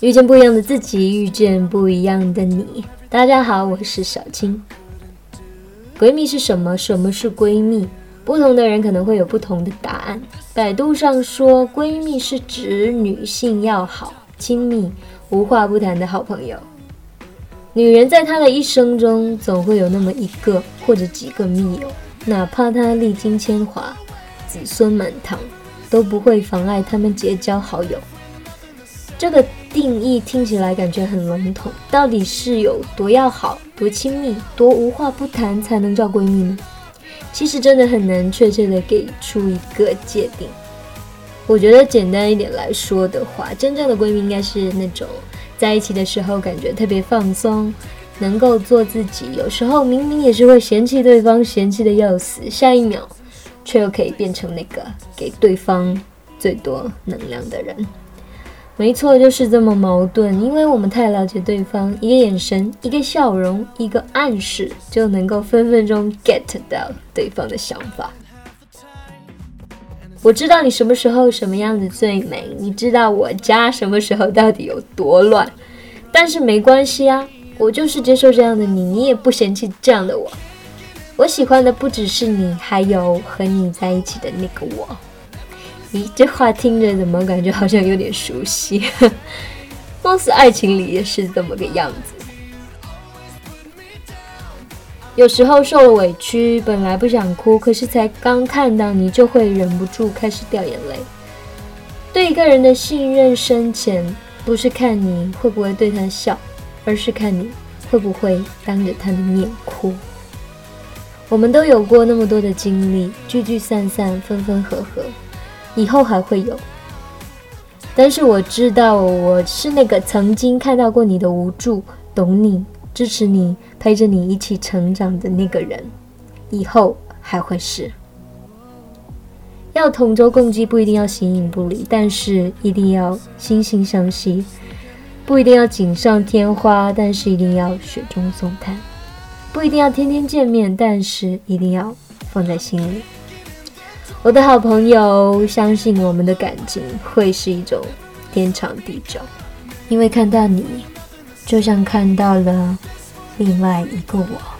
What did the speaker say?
遇见不一样的自己，遇见不一样的你。大家好，我是小青。闺蜜是什么？什么是闺蜜？不同的人可能会有不同的答案。百度上说，闺蜜是指女性要好、亲密、无话不谈的好朋友。女人在她的一生中，总会有那么一个或者几个密友，哪怕她历经千华、子孙满堂，都不会妨碍他们结交好友。这个定义听起来感觉很笼统，到底是有多要好、多亲密、多无话不谈才能叫闺蜜呢？其实真的很难确切的给出一个界定。我觉得简单一点来说的话，真正的闺蜜应该是那种在一起的时候感觉特别放松，能够做自己，有时候明明也是会嫌弃对方，嫌弃的要死，下一秒却又可以变成那个给对方最多能量的人。没错，就是这么矛盾，因为我们太了解对方，一个眼神，一个笑容，一个暗示，就能够分分钟 get 到对方的想法。我知道你什么时候什么样子最美，你知道我家什么时候到底有多乱，但是没关系啊，我就是接受这样的你，你也不嫌弃这样的我。我喜欢的不只是你，还有和你在一起的那个我。这话听着怎么感觉好像有点熟悉？貌似爱情里也是这么个样子。有时候受了委屈，本来不想哭，可是才刚看到你，就会忍不住开始掉眼泪。对一个人的信任深浅，不是看你会不会对他笑，而是看你会不会当着他的面哭。我们都有过那么多的经历，聚聚散散，分分合合。以后还会有，但是我知道我是那个曾经看到过你的无助，懂你，支持你，陪着你一起成长的那个人，以后还会是。要同舟共济不一定要形影不离，但是一定要惺惺相惜；不一定要锦上添花，但是一定要雪中送炭；不一定要天天见面，但是一定要放在心里。我的好朋友，相信我们的感情会是一种天长地久，因为看到你，就像看到了另外一个我。